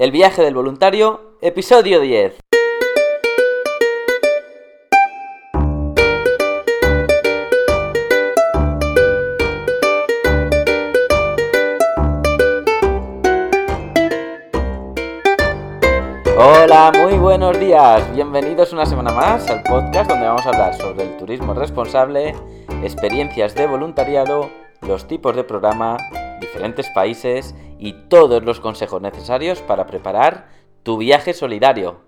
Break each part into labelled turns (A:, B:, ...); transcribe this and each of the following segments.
A: El viaje del voluntario, episodio 10. Hola, muy buenos días. Bienvenidos una semana más al podcast donde vamos a hablar sobre el turismo responsable, experiencias de voluntariado, los tipos de programa, diferentes países y todos los consejos necesarios para preparar tu viaje solidario.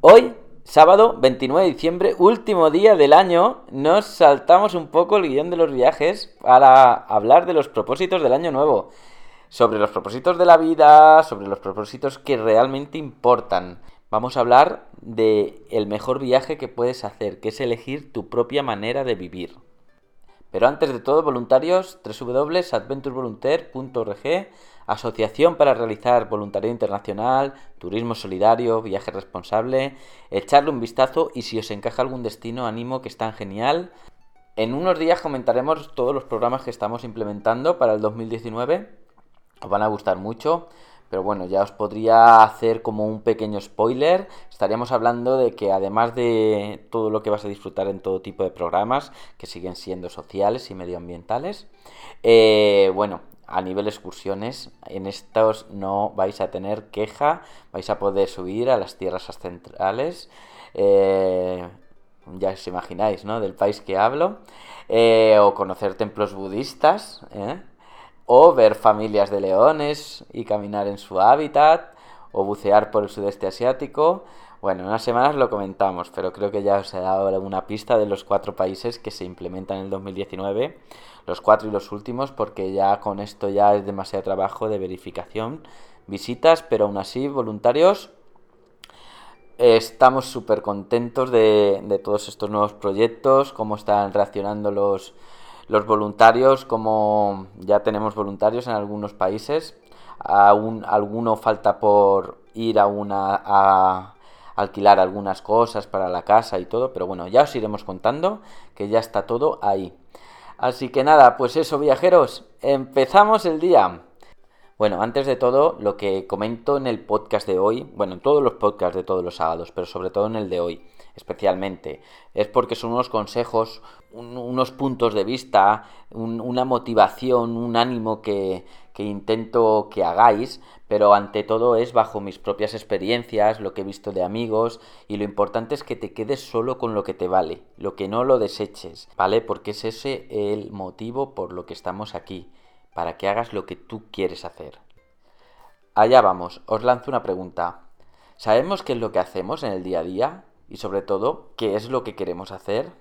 A: Hoy, sábado 29 de diciembre, último día del año, nos saltamos un poco el guion de los viajes para hablar de los propósitos del año nuevo sobre los propósitos de la vida, sobre los propósitos que realmente importan. Vamos a hablar de el mejor viaje que puedes hacer, que es elegir tu propia manera de vivir. Pero antes de todo, voluntarios, www.adventurevolunteer.org, asociación para realizar voluntariado internacional, turismo solidario, viaje responsable, echarle un vistazo y si os encaja algún destino, animo que están genial. En unos días comentaremos todos los programas que estamos implementando para el 2019 os van a gustar mucho. Pero bueno, ya os podría hacer como un pequeño spoiler. Estaríamos hablando de que además de todo lo que vas a disfrutar en todo tipo de programas, que siguen siendo sociales y medioambientales, eh, bueno, a nivel excursiones, en estos no vais a tener queja, vais a poder subir a las tierras centrales. Eh, ya os imagináis, ¿no? Del país que hablo. Eh, o conocer templos budistas. ¿eh? o ver familias de leones y caminar en su hábitat, o bucear por el sudeste asiático. Bueno, en unas semanas lo comentamos, pero creo que ya os he dado una pista de los cuatro países que se implementan en el 2019, los cuatro y los últimos, porque ya con esto ya es demasiado trabajo de verificación, visitas, pero aún así, voluntarios, estamos súper contentos de, todos estos nuevos proyectos, cómo están reaccionando los, los voluntarios, como ya tenemos voluntarios en algunos países, aún alguno falta por ir a una a alquilar algunas cosas para la casa y todo, pero bueno, ya os iremos contando que ya está todo ahí. Así que nada, pues eso viajeros, empezamos el día. Bueno, antes de todo, lo que comento en el podcast de hoy, bueno, en todos los podcasts de todos los sábados, pero sobre todo en el de hoy, especialmente, es porque son unos consejos, unos puntos de vista, una motivación, un ánimo que, intento que hagáis, pero ante todo es bajo mis propias experiencias, lo que he visto de amigos, y lo importante es que te quedes solo con lo que te vale, lo que no lo deseches, ¿vale? Porque es ese el motivo por lo que estamos aquí, para que hagas lo que tú quieres hacer. Allá vamos, os lanzo una pregunta. ¿Sabemos qué es lo que hacemos en el día a día? y sobre todo qué es lo que queremos hacer,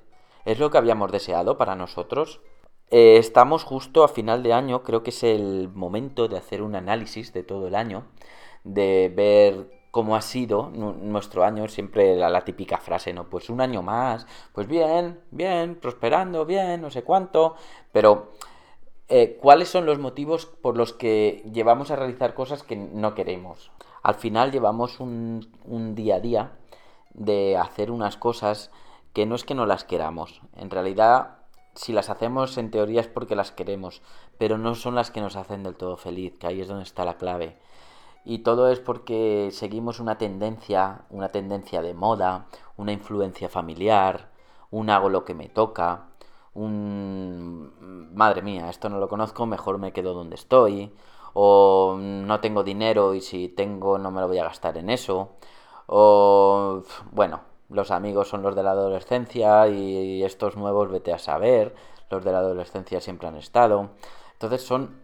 A: es lo que habíamos deseado para nosotros. Eh, estamos justo a final de año, creo que es el momento de hacer un análisis de todo el año, de ver cómo ha sido nuestro año, siempre la, típica frase, ¿no? Pues un año más, pues bien, bien, prosperando, bien, no sé cuánto, pero eh, ¿cuáles son los motivos por los que llevamos a realizar cosas que no queremos? Al final llevamos un, un día a día de hacer unas cosas que no es que no las queramos. En realidad, si las hacemos en teoría es porque las queremos, pero no son las que nos hacen del todo feliz, que ahí es donde está la clave. Y todo es porque seguimos una tendencia, una tendencia de moda, una influencia familiar, un hago lo que me toca, un madre mía, esto no lo conozco, mejor me quedo donde estoy, o no tengo dinero y si tengo no me lo voy a gastar en eso, o, bueno, los amigos son los de la adolescencia y estos nuevos vete a saber, los de la adolescencia siempre han estado. Entonces son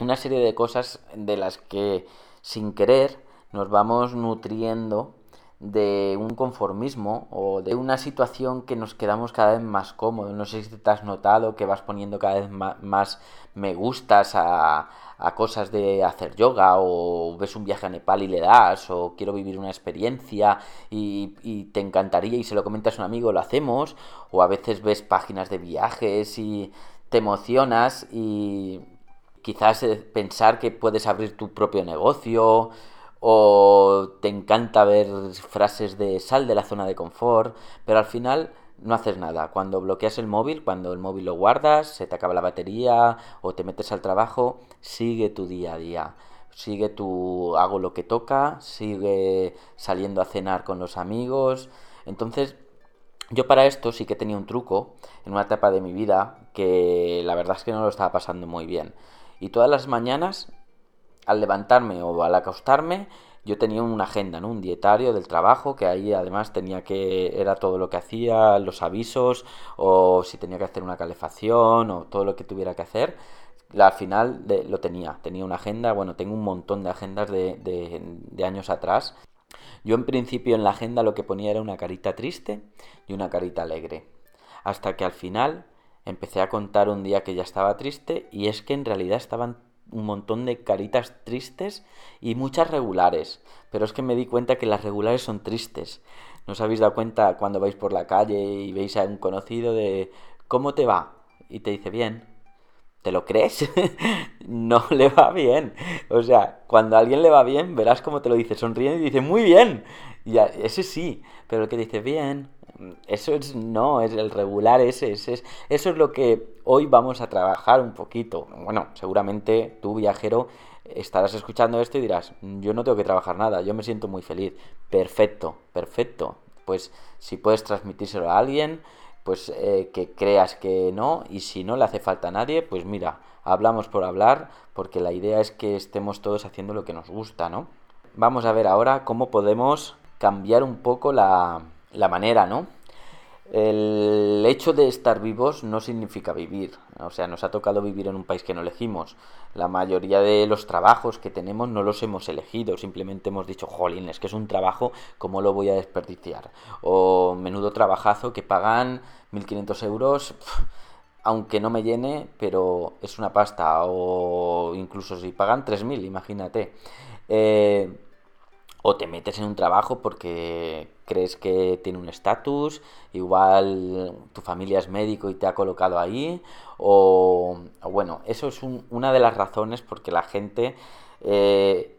A: una serie de cosas de las que sin querer nos vamos nutriendo de un conformismo o de una situación que nos quedamos cada vez más cómodos. No sé si te has notado que vas poniendo cada vez más me gustas a, a cosas de hacer yoga o ves un viaje a Nepal y le das o quiero vivir una experiencia y, te encantaría y se lo comentas a un amigo, lo hacemos o a veces ves páginas de viajes y te emocionas y quizás eh, pensar que puedes abrir tu propio negocio o te encanta ver frases de sal de la zona de confort, pero al final no haces nada. Cuando bloqueas el móvil, cuando el móvil lo guardas, se te acaba la batería o te metes al trabajo, sigue tu día a día. sigue tu hago lo que toca, sigue saliendo a cenar con los amigos. Entonces, yo para esto sí que tenía un truco en una etapa de mi vida que la verdad es que no lo estaba pasando muy bien. Y todas las mañanas, al levantarme o al acostarme, yo tenía una agenda, ¿no? Un dietario del trabajo, que ahí además tenía que, era todo lo que hacía, los avisos, o si tenía que hacer una calefacción, o todo lo que tuviera que hacer. Al final lo tenía, tenía una agenda, bueno, tengo un montón de agendas de, años atrás. Yo en principio en la agenda lo que ponía era una carita triste y una carita alegre. Hasta que al final empecé a contar un día que ya estaba triste y es que en realidad estaban un montón de caritas tristes y muchas regulares. Pero es que me di cuenta que las regulares son tristes. ¿No os habéis dado cuenta cuando vais por la calle y veis a un conocido de ¿cómo te va? Y te dice bien. ¿Te lo crees? no le va bien. O sea, cuando a alguien le va bien, verás cómo te lo dice sonriendo y dice muy bien. Y ese sí, pero el que dice bien, eso es no, es el regular ese, ese es, eso es lo que hoy vamos a trabajar un poquito. Bueno, seguramente tú viajero estarás escuchando esto y dirás, yo no tengo que trabajar nada, yo me siento muy feliz. Perfecto, perfecto. Pues si puedes transmitírselo a alguien, pues eh, que creas que no, y si no le hace falta a nadie, pues mira, hablamos por hablar, porque la idea es que estemos todos haciendo lo que nos gusta, ¿no? Vamos a ver ahora cómo podemos cambiar un poco la, la manera, ¿no? El hecho de estar vivos no significa vivir, o sea, nos ha tocado vivir en un país que no elegimos. La mayoría de los trabajos que tenemos no los hemos elegido, simplemente hemos dicho, jolín, es que es un trabajo, ¿cómo lo voy a desperdiciar? O menudo trabajazo que pagan 1.500 euros, aunque no me llene, pero es una pasta, o incluso si pagan 3.000, imagínate. Eh, o te metes en un trabajo porque crees que tiene un estatus, igual tu familia es médico y te ha colocado ahí, o, bueno, eso es una de las razones porque la gente eh,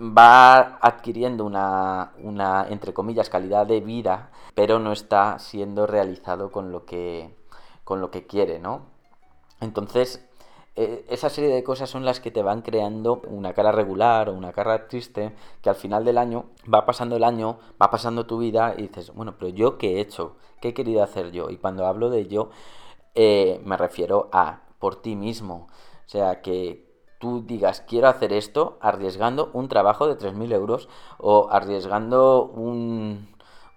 A: va adquiriendo una, una, entre comillas, calidad de vida, pero no está siendo realizado con lo que, con lo que quiere, ¿no? Entonces, eh, esa serie de cosas son las que te van creando una cara regular o una cara triste que al final del año va pasando el año, va pasando tu vida y dices, bueno, pero yo qué he hecho, qué he querido hacer yo. Y cuando hablo de yo, eh, me refiero a por ti mismo. O sea, que tú digas, quiero hacer esto arriesgando un trabajo de 3.000 euros o arriesgando un,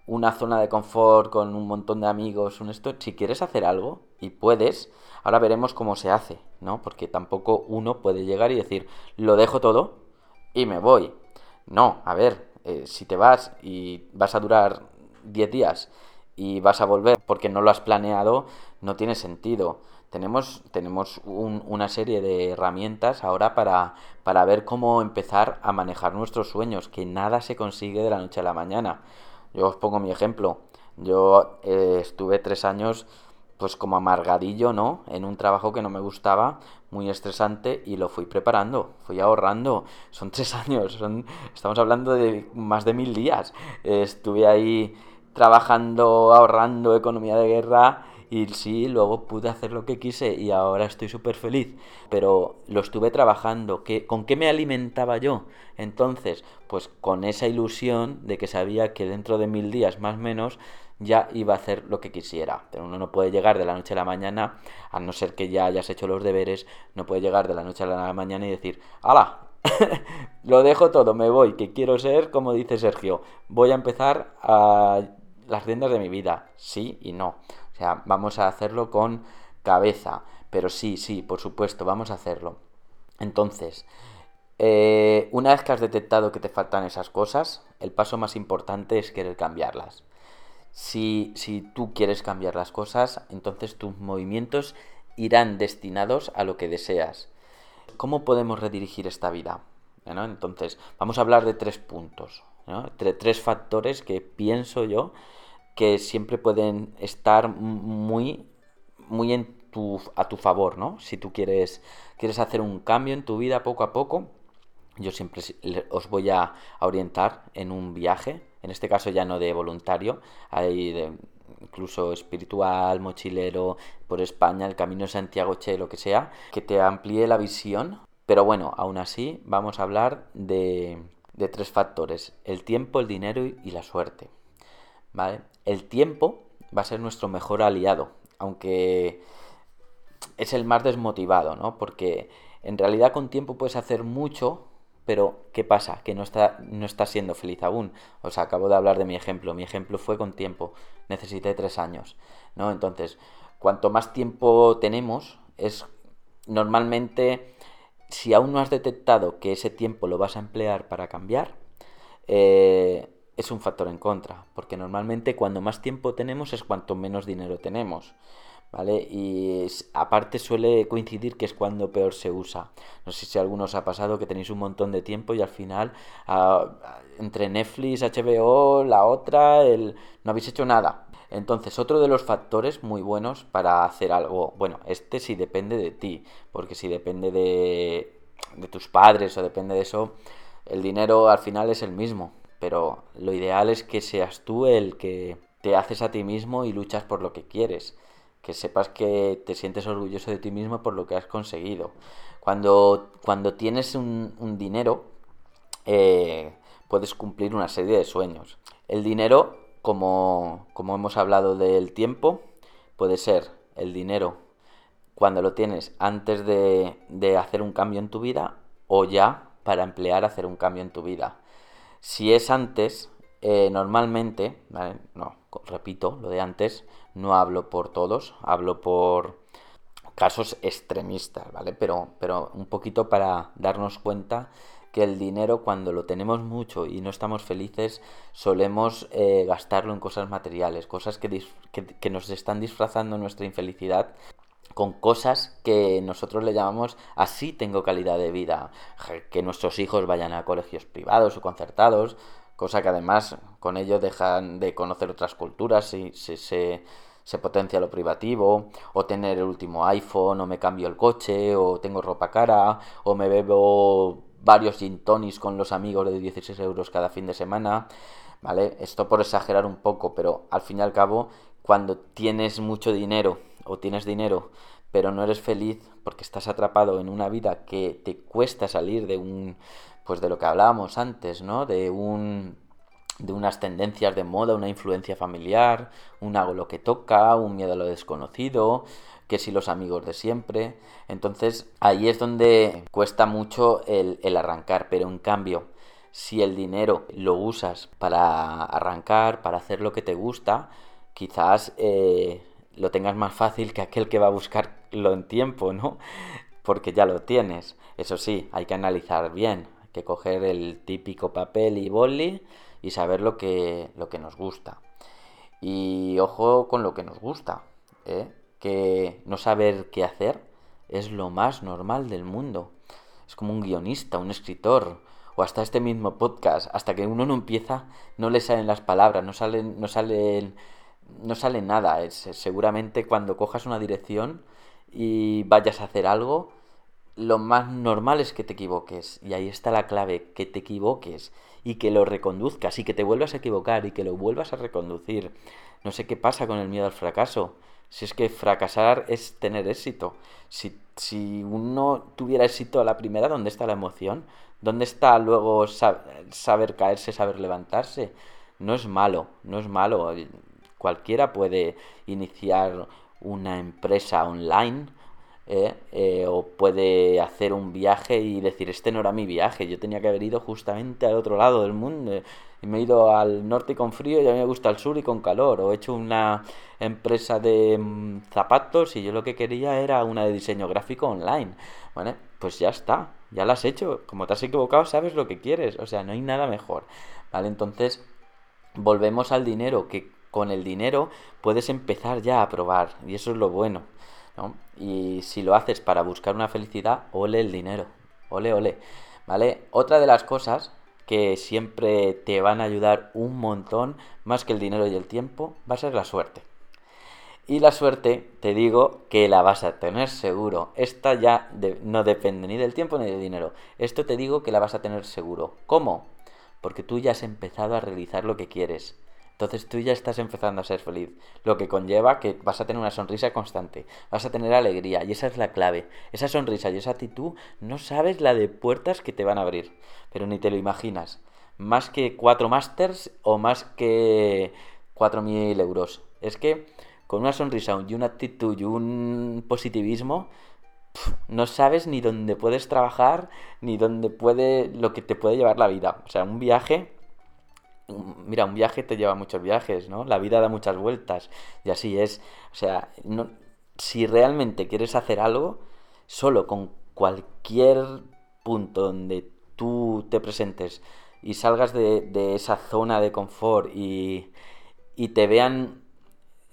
A: una zona de confort con un montón de amigos, un esto, si quieres hacer algo y puedes, ahora veremos cómo se hace, ¿no? Porque tampoco uno puede llegar y decir, lo dejo todo y me voy. No, a ver, eh, si te vas y vas a durar 10 días y vas a volver porque no lo has planeado, no tiene sentido. Tenemos, tenemos una serie de herramientas ahora para, para ver cómo empezar a manejar nuestros sueños, que nada se consigue de la noche a la mañana. Yo os pongo mi ejemplo. Yo eh, estuve tres años pues como amargadillo, ¿no? En un trabajo que no me gustaba, muy estresante, y lo fui preparando, fui ahorrando. Son tres años, son, estamos hablando de más de mil días. estuve ahí trabajando, ahorrando economía de guerra y sí, luego pude hacer lo que quise y ahora estoy súper feliz. Pero lo estuve trabajando. ¿Qué, ¿Con qué me alimentaba yo? Entonces, pues con esa ilusión de que sabía que dentro de mil días más o menos ya iba a hacer lo que quisiera. Pero uno no puede llegar de la noche a la mañana, a no ser que ya hayas hecho los deberes, no puede llegar de la noche a la mañana y decir, ¡hala! lo dejo todo, me voy, que quiero ser, como dice Sergio, voy a empezar a las riendas de mi vida. Sí y no. O sea, vamos a hacerlo con cabeza. Pero sí, sí, por supuesto, vamos a hacerlo. Entonces, eh, una vez que has detectado que te faltan esas cosas, el paso más importante es querer cambiarlas. Si, tú quieres cambiar las cosas, entonces tus movimientos irán destinados a lo que deseas. ¿Cómo podemos redirigir esta vida? Entonces, vamos a hablar de tres puntos, tres factores que pienso yo que siempre pueden estar muy, muy a tu favor, ¿no? Si tú quieres, quieres hacer un cambio en tu vida poco a poco, yo siempre os voy a, orientar en un viaje, en este caso ya no de voluntario, hay incluso espiritual, mochilero, por España, el Camino de Santiago Che, lo que sea, que te amplíe la visión Pero bueno, aún así vamos a hablar de, de tres factores, el tiempo, el dinero y la suerte. ¿Vale? El tiempo va a ser nuestro mejor aliado, aunque es el más desmotivado, ¿no? Porque en realidad con tiempo puedes hacer mucho, pero ¿qué pasa? Que no está, no está siendo feliz aún. O sea, acabo de hablar de mi ejemplo. Mi ejemplo fue con tiempo. Necesité tres años, ¿no? Entonces, cuanto más tiempo tenemos, es normalmente, si aún no has detectado que ese tiempo lo vas a emplear para cambiar, eh, es un factor en contra, porque normalmente cuando más tiempo tenemos es cuanto menos dinero tenemos. ¿Vale? Y aparte suele coincidir que es cuando peor se usa. No sé si a algunos ha pasado que tenéis un montón de tiempo y al final ah, entre Netflix, HBO, la otra, el... no habéis hecho nada. Entonces, otro de los factores muy buenos para hacer algo, bueno, este sí depende de ti, porque si depende de, de tus padres o depende de eso, el dinero al final es el mismo, pero lo ideal es que seas tú el que te haces a ti mismo y luchas por lo que quieres. Que sepas que te sientes orgulloso de ti mismo por lo que has conseguido. Cuando, cuando tienes un, dinero, eh, puedes cumplir una serie de sueños. El dinero, como, como hemos hablado del tiempo, puede ser el dinero cuando lo tienes antes de, de hacer un cambio en tu vida o ya para emplear hacer un cambio en tu vida. Si es antes, eh, normalmente, no, repito, lo de antes, no hablo por todos, hablo por casos extremistas, ¿vale? Pero, pero un poquito para darnos cuenta que el dinero cuando lo tenemos mucho y no estamos felices solemos eh, gastarlo en cosas materiales, cosas que, que, nos están disfrazando nuestra infelicidad con cosas que nosotros le llamamos así tengo calidad de vida, que nuestros hijos vayan a colegios privados o concertados, cosa que además con ello dejan de conocer otras culturas y se, se, potencia lo privativo, o tener el último iPhone, o me cambio el coche, o tengo ropa cara, o me bebo varios gin tonics con los amigos de 16 euros cada fin de semana, ¿vale? Esto por exagerar un poco, pero al fin y al cabo, cuando tienes mucho dinero o tienes dinero, pero no eres feliz porque estás atrapado en una vida que te cuesta salir de un, pues de lo que hablábamos antes, ¿no? De un de unas tendencias de moda, una influencia familiar, un hago lo que toca, un miedo a lo desconocido, que si los amigos de siempre. Entonces ahí es donde cuesta mucho el, el arrancar, pero en cambio, si el dinero lo usas para arrancar, para hacer lo que te gusta, quizás eh, lo tengas más fácil que aquel que va a buscarlo en tiempo, ¿no? Porque ya lo tienes. Eso sí, hay que analizar bien, hay que coger el típico papel y boli y saber lo que, lo que nos gusta. Y ojo con lo que nos gusta, ¿eh? que no saber qué hacer es lo más normal del mundo. Es como un guionista, un escritor, o hasta este mismo podcast, hasta que uno no empieza, no le salen las palabras, no salen, no salen no sale nada. Es, seguramente cuando cojas una dirección y vayas a hacer algo, lo más normal es que te equivoques. Y ahí está la clave, que te equivoques y que lo reconduzcas y que te vuelvas a equivocar y que lo vuelvas a reconducir. No sé qué pasa con el miedo al fracaso. Si es que fracasar es tener éxito. Si, si uno tuviera éxito a la primera, ¿dónde está la emoción? ¿Dónde está luego saber caerse, saber levantarse? No es malo, no es malo. Cualquiera puede iniciar una empresa online ¿eh? Eh, o puede hacer un viaje y decir, este no era mi viaje, yo tenía que haber ido justamente al otro lado del mundo. Y me he ido al norte con frío y a mí me gusta el sur y con calor. O he hecho una empresa de mm, zapatos y yo lo que quería era una de diseño gráfico online. Bueno, pues ya está, ya lo has hecho. Como te has equivocado, sabes lo que quieres. O sea, no hay nada mejor. ¿Vale? Entonces, volvemos al dinero, que con el dinero puedes empezar ya a probar y eso es lo bueno. Y si lo haces para buscar una felicidad, ole el dinero, ole, ole. ¿Vale? Otra de las cosas que siempre te van a ayudar un montón, más que el dinero y el tiempo, va a ser la suerte. Y la suerte, te digo que la vas a tener seguro. Esta ya no depende ni del tiempo ni del dinero. Esto te digo que la vas a tener seguro. ¿Cómo? Porque tú ya has empezado a realizar lo que quieres Entonces tú ya estás empezando a ser feliz, lo que conlleva que vas a tener una sonrisa constante, vas a tener alegría y esa es la clave. Esa sonrisa y esa actitud no sabes la de puertas que te van a abrir, pero ni te lo imaginas. Más que cuatro másters o más que cuatro mil euros. Es que con una sonrisa y una actitud y un positivismo no sabes ni dónde puedes trabajar ni dónde puede lo que te puede llevar la vida. O sea, un viaje mira, un viaje te lleva muchos viajes, ¿no? La vida da muchas vueltas y así es. O sea, si realmente quieres hacer algo, solo con cualquier punto donde tú te presentes y salgas de, esa zona de confort y, y, te vean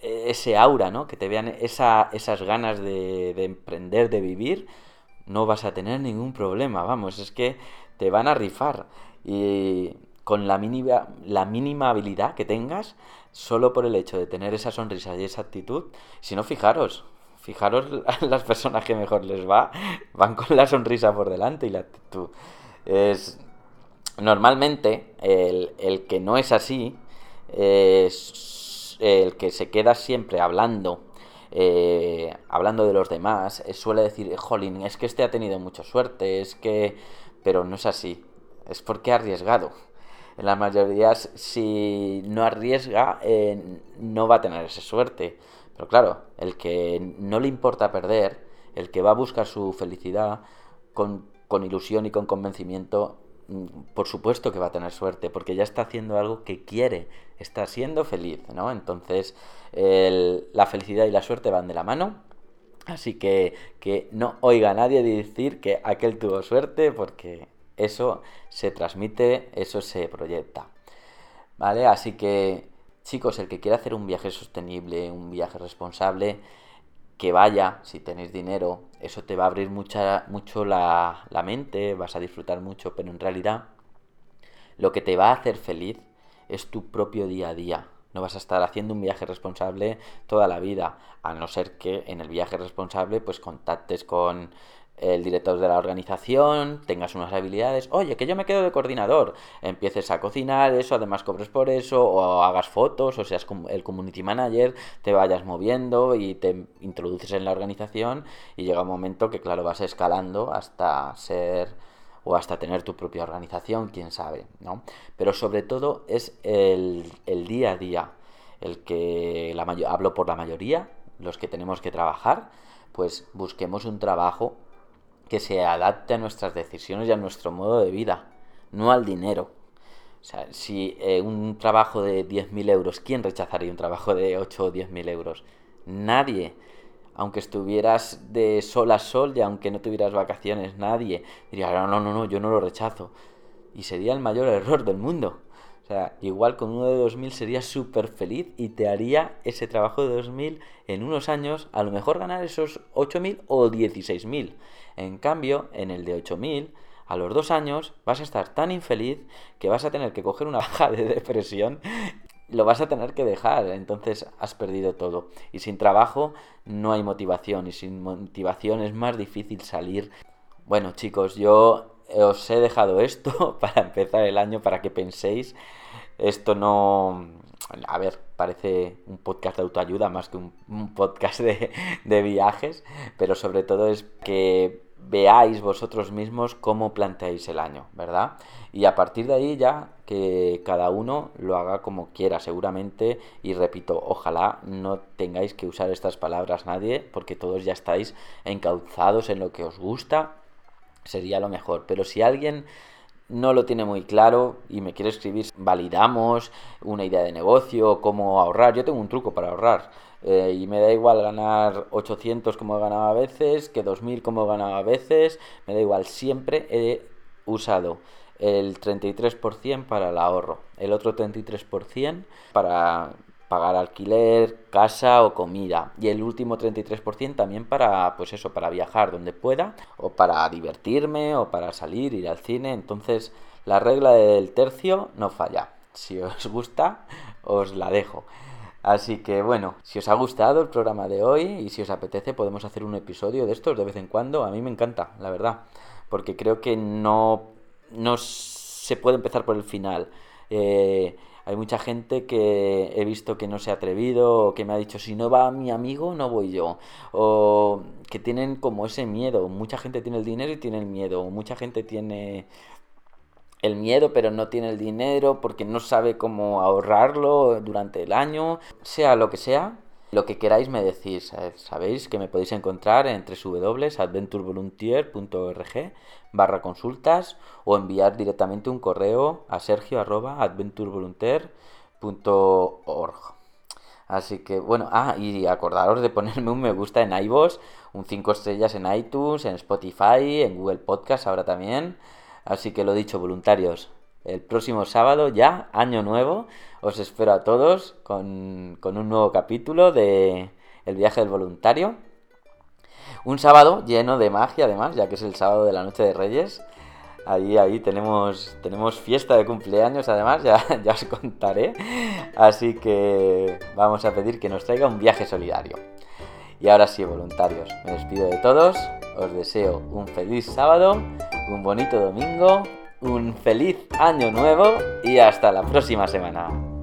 A: ese aura, ¿no? Que te vean esa, esas ganas de, de emprender, de vivir, no vas a tener ningún problema, vamos, es que te van a rifar. Y con la mínima, la mínima habilidad que tengas, solo por el hecho de tener esa sonrisa y esa actitud, si no, fijaros, fijaros las personas que mejor les va, van con la sonrisa por delante y la actitud. Es, normalmente, el, que no es así, es el que se queda siempre hablando, eh, hablando de los demás, suele decir, jolín, es que este ha tenido mucha suerte, es que... Pero no es así, es porque ha arriesgado en la mayoría, si no arriesga, eh, no va a tener esa suerte. Pero claro, el que no le importa perder, el que va a buscar su felicidad con, ilusión y con convencimiento, mm, por supuesto que va a tener suerte, porque ya está haciendo algo que quiere, está siendo feliz, ¿no? Entonces, la felicidad y la suerte van de la mano. Así que, que no oiga a nadie decir que aquel tuvo suerte, porque eso se transmite, eso se proyecta. ¿Vale? Así que, chicos, el que quiera hacer un viaje sostenible, un viaje responsable, que vaya, si tenéis dinero, eso te va a abrir mucha, mucho la, la mente, vas a disfrutar mucho, pero en realidad lo que te va a hacer feliz es tu propio día a día. No vas a estar haciendo un viaje responsable toda la vida, a no ser que en el viaje responsable pues contactes con el director de la organización, tengas unas habilidades, oye, que yo me quedo de coordinador, empieces a cocinar eso, además cobres por eso, o hagas fotos, o seas el community manager, te vayas moviendo y te introduces en la organización y llega un momento que, claro, vas escalando hasta ser o hasta tener tu propia organización, quién sabe, ¿no? Pero sobre todo es el, el día a día, el que la hablo por la mayoría, los que tenemos que trabajar, pues busquemos un trabajo que se adapte a nuestras decisiones y a nuestro modo de vida, no al dinero. O sea, si eh, un trabajo de 10.000 euros, ¿quién rechazaría un trabajo de 8 o 10.000 euros? Nadie. Aunque estuvieras de sol a sol y aunque no tuvieras vacaciones, nadie diría, no, no, no, no, yo no lo rechazo. Y sería el mayor error del mundo. O sea, igual con uno de 2000 serías súper feliz y te haría ese trabajo de 2000 en unos años, a lo mejor ganar esos 8000 o 16000. En cambio, en el de 8000, a los dos años vas a estar tan infeliz que vas a tener que coger una baja de depresión lo vas a tener que dejar, entonces has perdido todo. Y sin trabajo no hay motivación y sin motivación es más difícil salir. Bueno chicos, yo os he dejado esto para empezar el año, para que penséis. Esto no... A ver, parece un podcast de autoayuda más que un, podcast de, de viajes, pero sobre todo es que veáis vosotros mismos cómo planteáis el año, ¿verdad? Y a partir de ahí ya que cada uno lo haga como quiera, seguramente, y repito, ojalá no tengáis que usar estas palabras nadie, porque todos ya estáis encauzados en lo que os gusta sería lo mejor. Pero si alguien no lo tiene muy claro y me quiere escribir, validamos una idea de negocio, cómo ahorrar. Yo tengo un truco para ahorrar. Eh, y me da igual ganar 800 como he ganado a veces, que 2000 como he ganado a veces, me da igual, siempre he usado el 33% para el ahorro, el otro 33% para pagar alquiler, casa o comida. Y el último 33% también para, pues eso, para viajar donde pueda, o para divertirme, o para salir, ir al cine. Entonces, la regla del tercio no falla. Si os gusta, os la dejo. Así que bueno, si os ha gustado el programa de hoy y si os apetece podemos hacer un episodio de estos de vez en cuando. A mí me encanta, la verdad, porque creo que no, no se puede empezar por el final. Eh, hay mucha gente que he visto que no se ha atrevido o que me ha dicho si no va mi amigo no voy yo o que tienen como ese miedo. Mucha gente tiene el dinero y tiene el miedo. Mucha gente tiene el miedo pero no tiene el dinero porque no sabe cómo ahorrarlo durante el año. Sea lo que sea lo que queráis me decís, sabéis que me podéis encontrar en www.adventurevolunteer.org barra consultas o enviar directamente un correo a sergio arroba Así que bueno, ah, y acordaros de ponerme un me gusta en iVoox, un 5 estrellas en iTunes, en Spotify, en Google Podcast ahora también. Así que lo dicho, voluntarios, el próximo sábado ya, año nuevo, os espero a todos con, un nuevo capítulo de El viaje del voluntario. Un sábado lleno de magia además, ya que es el sábado de la noche de Reyes. Ahí, ahí tenemos, tenemos fiesta de cumpleaños además, ya, ya os contaré. Así que vamos a pedir que nos traiga un viaje solidario. Y ahora sí, voluntarios, me despido de todos, os deseo un feliz sábado, un bonito domingo, un feliz año nuevo y hasta la próxima semana.